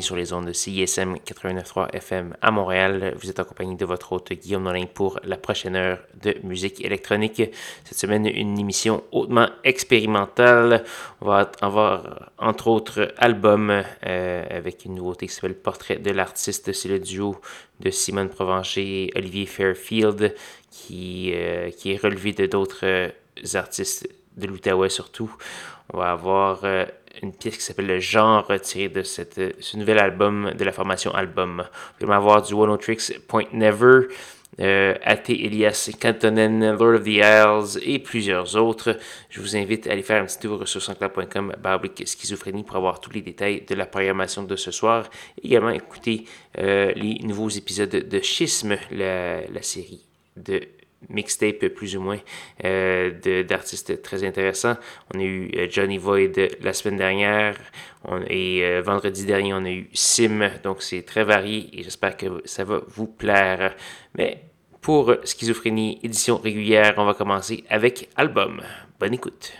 Sur les ondes de CISM 89.3 FM à Montréal. Vous êtes accompagné de votre hôte Guillaume Nolin pour la prochaine heure de musique électronique. Cette semaine, une émission hautement expérimentale. On va avoir entre autres album euh, avec une nouveauté qui s'appelle Portrait de l'artiste. C'est le duo de Simone Provencher et Olivier Fairfield qui, euh, qui est relevé de d'autres artistes de l'Outaouais surtout. On va avoir euh, une pièce qui s'appelle Le Genre tiré de cette, ce nouvel album de la formation Album. Vous pouvez avoir du One Tricks Point Never, euh, A.T. Elias Kantonen, Lord of the Isles et plusieurs autres. Je vous invite à aller faire un petit tour sur sanscloud.com schizophrénie pour avoir tous les détails de la programmation de ce soir. Également écouter euh, les nouveaux épisodes de Schisme, la, la série de mixtape plus ou moins euh, d'artistes très intéressants. On a eu euh, Johnny Void la semaine dernière et euh, vendredi dernier on a eu Sim, donc c'est très varié et j'espère que ça va vous plaire. Mais pour Schizophrénie édition régulière, on va commencer avec album. Bonne écoute.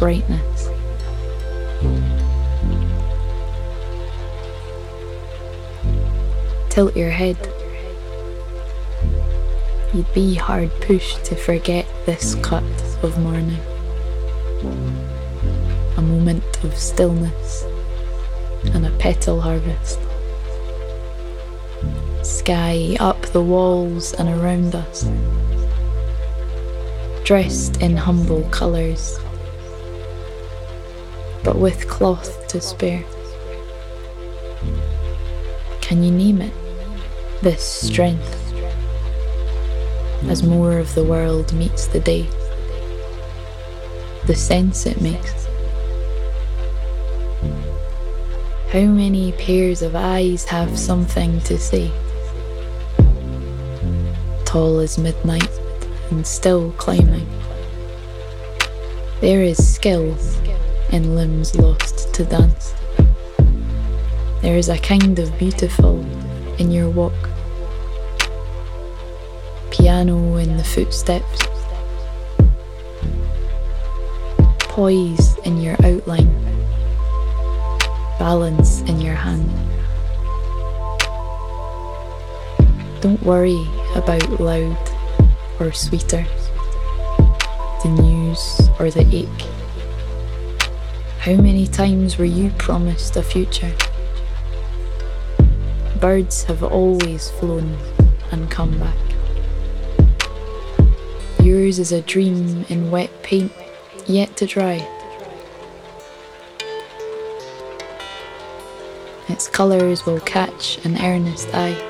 Brightness. Tilt your head. You'd be hard pushed to forget this cut of morning. A moment of stillness and a petal harvest sky up the walls and around us, dressed in humble colours, but with cloth to spare. Can you name it? This strength, as more of the world meets the day, the sense it makes. How many pairs of eyes have something to say? tall as midnight and still climbing. There is skill in limbs lost to dance. There is a kind of beautiful in your walk. Piano in the footsteps. Poise in your outline. Balance in your hand. Don't worry about loud or sweeter, the news or the ache. How many times were you promised a future? Birds have always flown and come back. Yours is a dream in wet paint, yet to dry. Its colours will catch an earnest eye.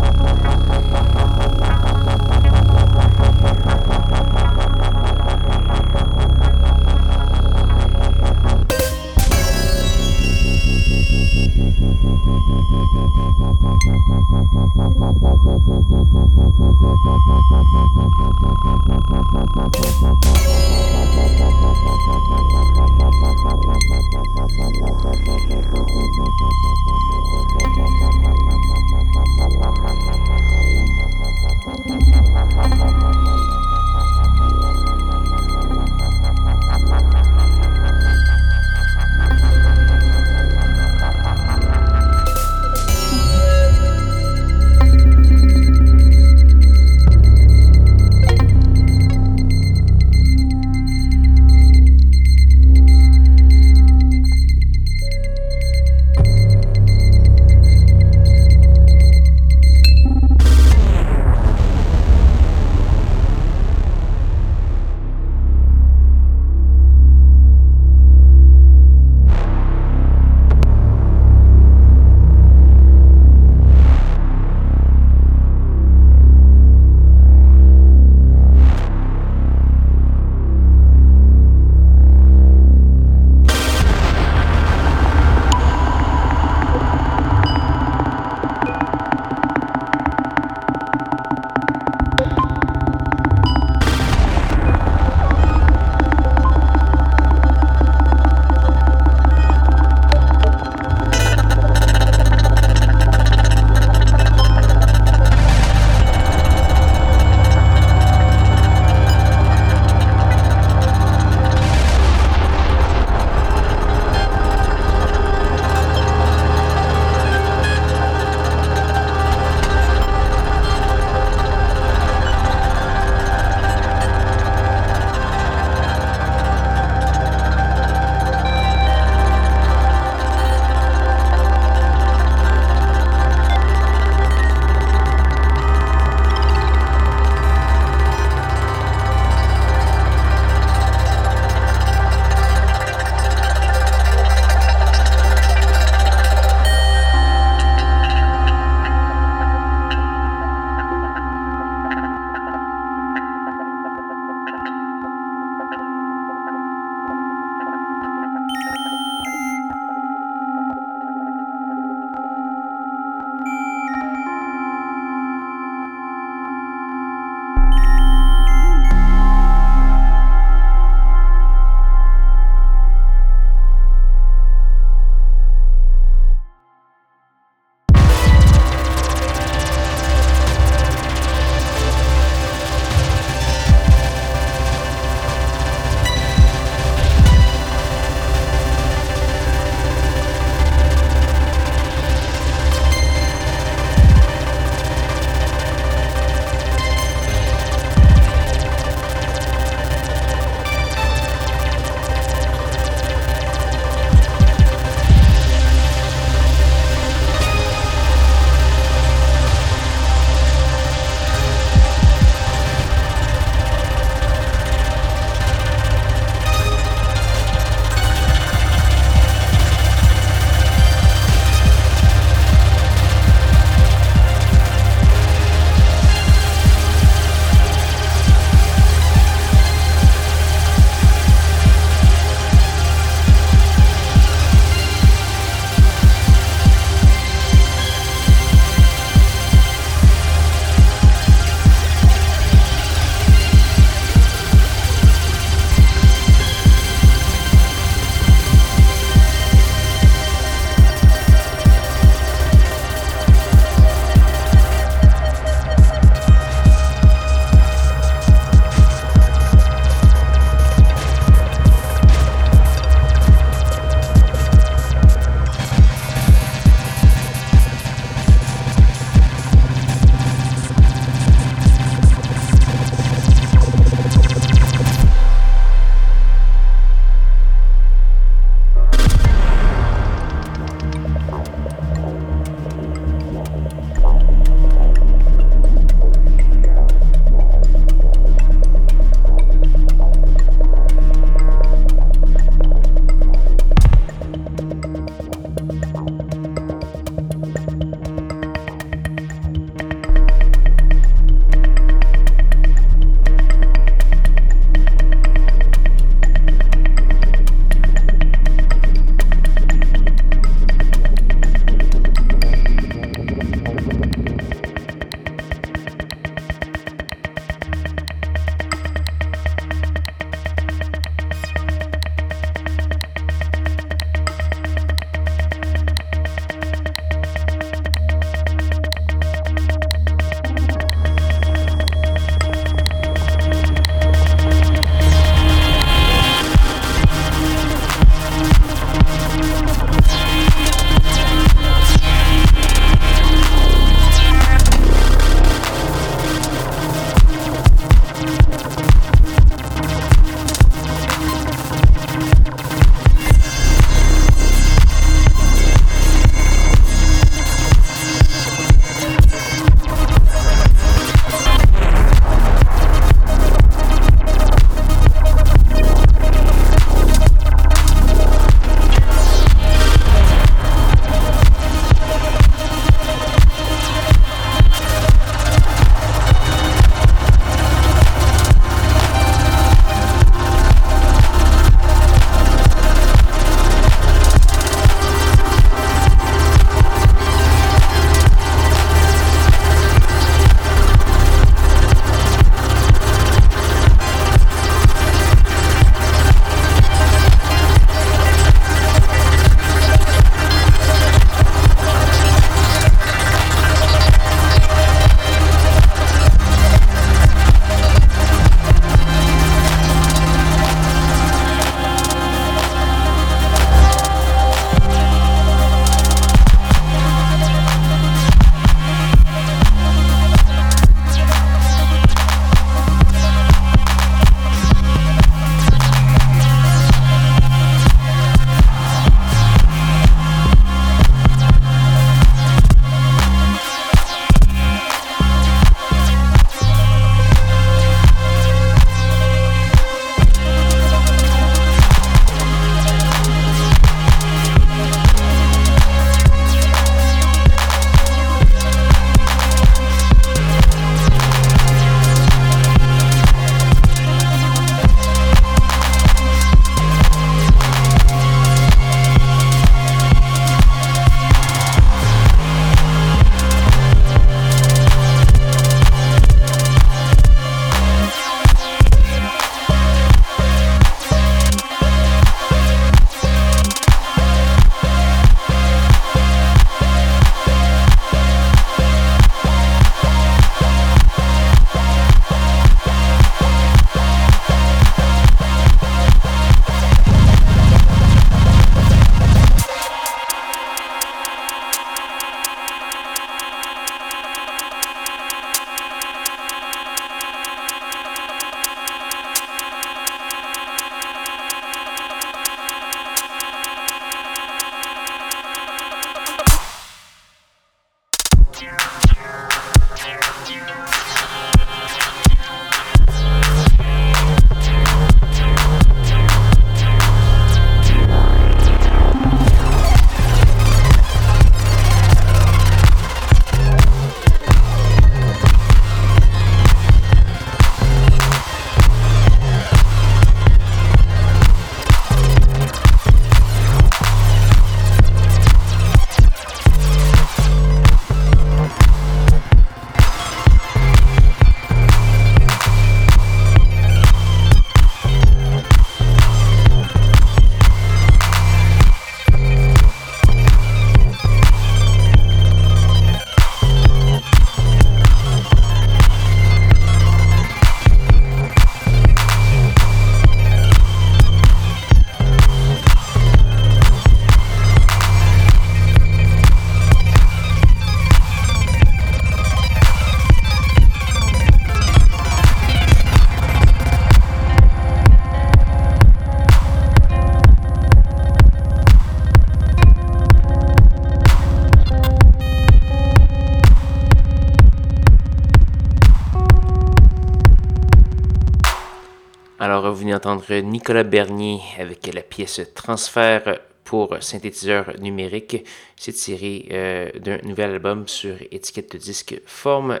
Nicolas Bernier avec la pièce Transfert pour synthétiseur numérique. C'est tiré euh, d'un nouvel album sur étiquette de disque Forme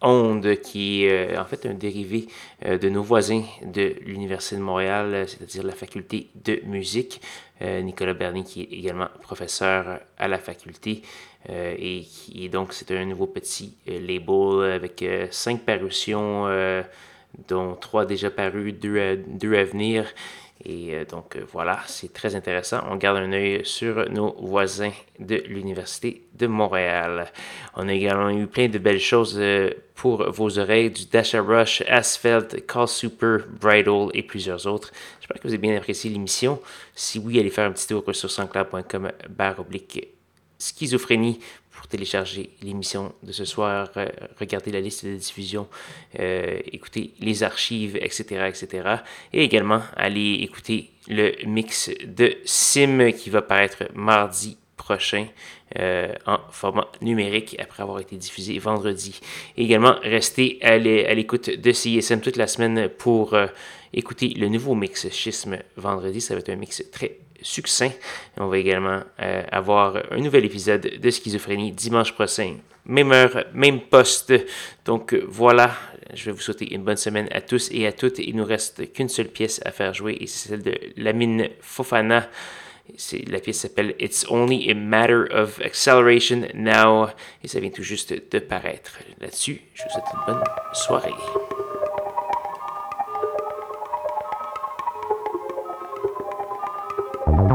Onde, qui est euh, en fait un dérivé euh, de nos voisins de l'Université de Montréal, c'est-à-dire la faculté de musique. Nicolas Bernier, qui est également professeur à la faculté. et qui donc, c'est un nouveau petit label avec cinq parutions, dont trois déjà parues, deux deux à venir. Et euh, donc euh, voilà, c'est très intéressant. On garde un œil sur nos voisins de l'Université de Montréal. On a également eu plein de belles choses euh, pour vos oreilles, du Dasha Rush, Asphalt, Call Super, Bridal et plusieurs autres. J'espère que vous avez bien apprécié l'émission. Si oui, allez faire un petit tour sur sanscloud.com barre oblique schizophrénie pour télécharger l'émission de ce soir, euh, regarder la liste de diffusion, euh, écouter les archives, etc., etc. Et également aller écouter le mix de Sim qui va paraître mardi prochain euh, en format numérique après avoir été diffusé vendredi. Et également, restez à l'écoute de CISM toute la semaine pour écouter le nouveau mix Schisme vendredi. Ça va être un mix très succinct. On va également euh, avoir un nouvel épisode de Schizophrénie dimanche prochain. Même heure, même poste. Donc voilà, je vais vous souhaiter une bonne semaine à tous et à toutes. Il nous reste qu'une seule pièce à faire jouer et c'est celle de Lamine Fofana. La pièce s'appelle It's Only a Matter of Acceleration Now et ça vient tout juste de paraître. Là-dessus, je vous souhaite une bonne soirée.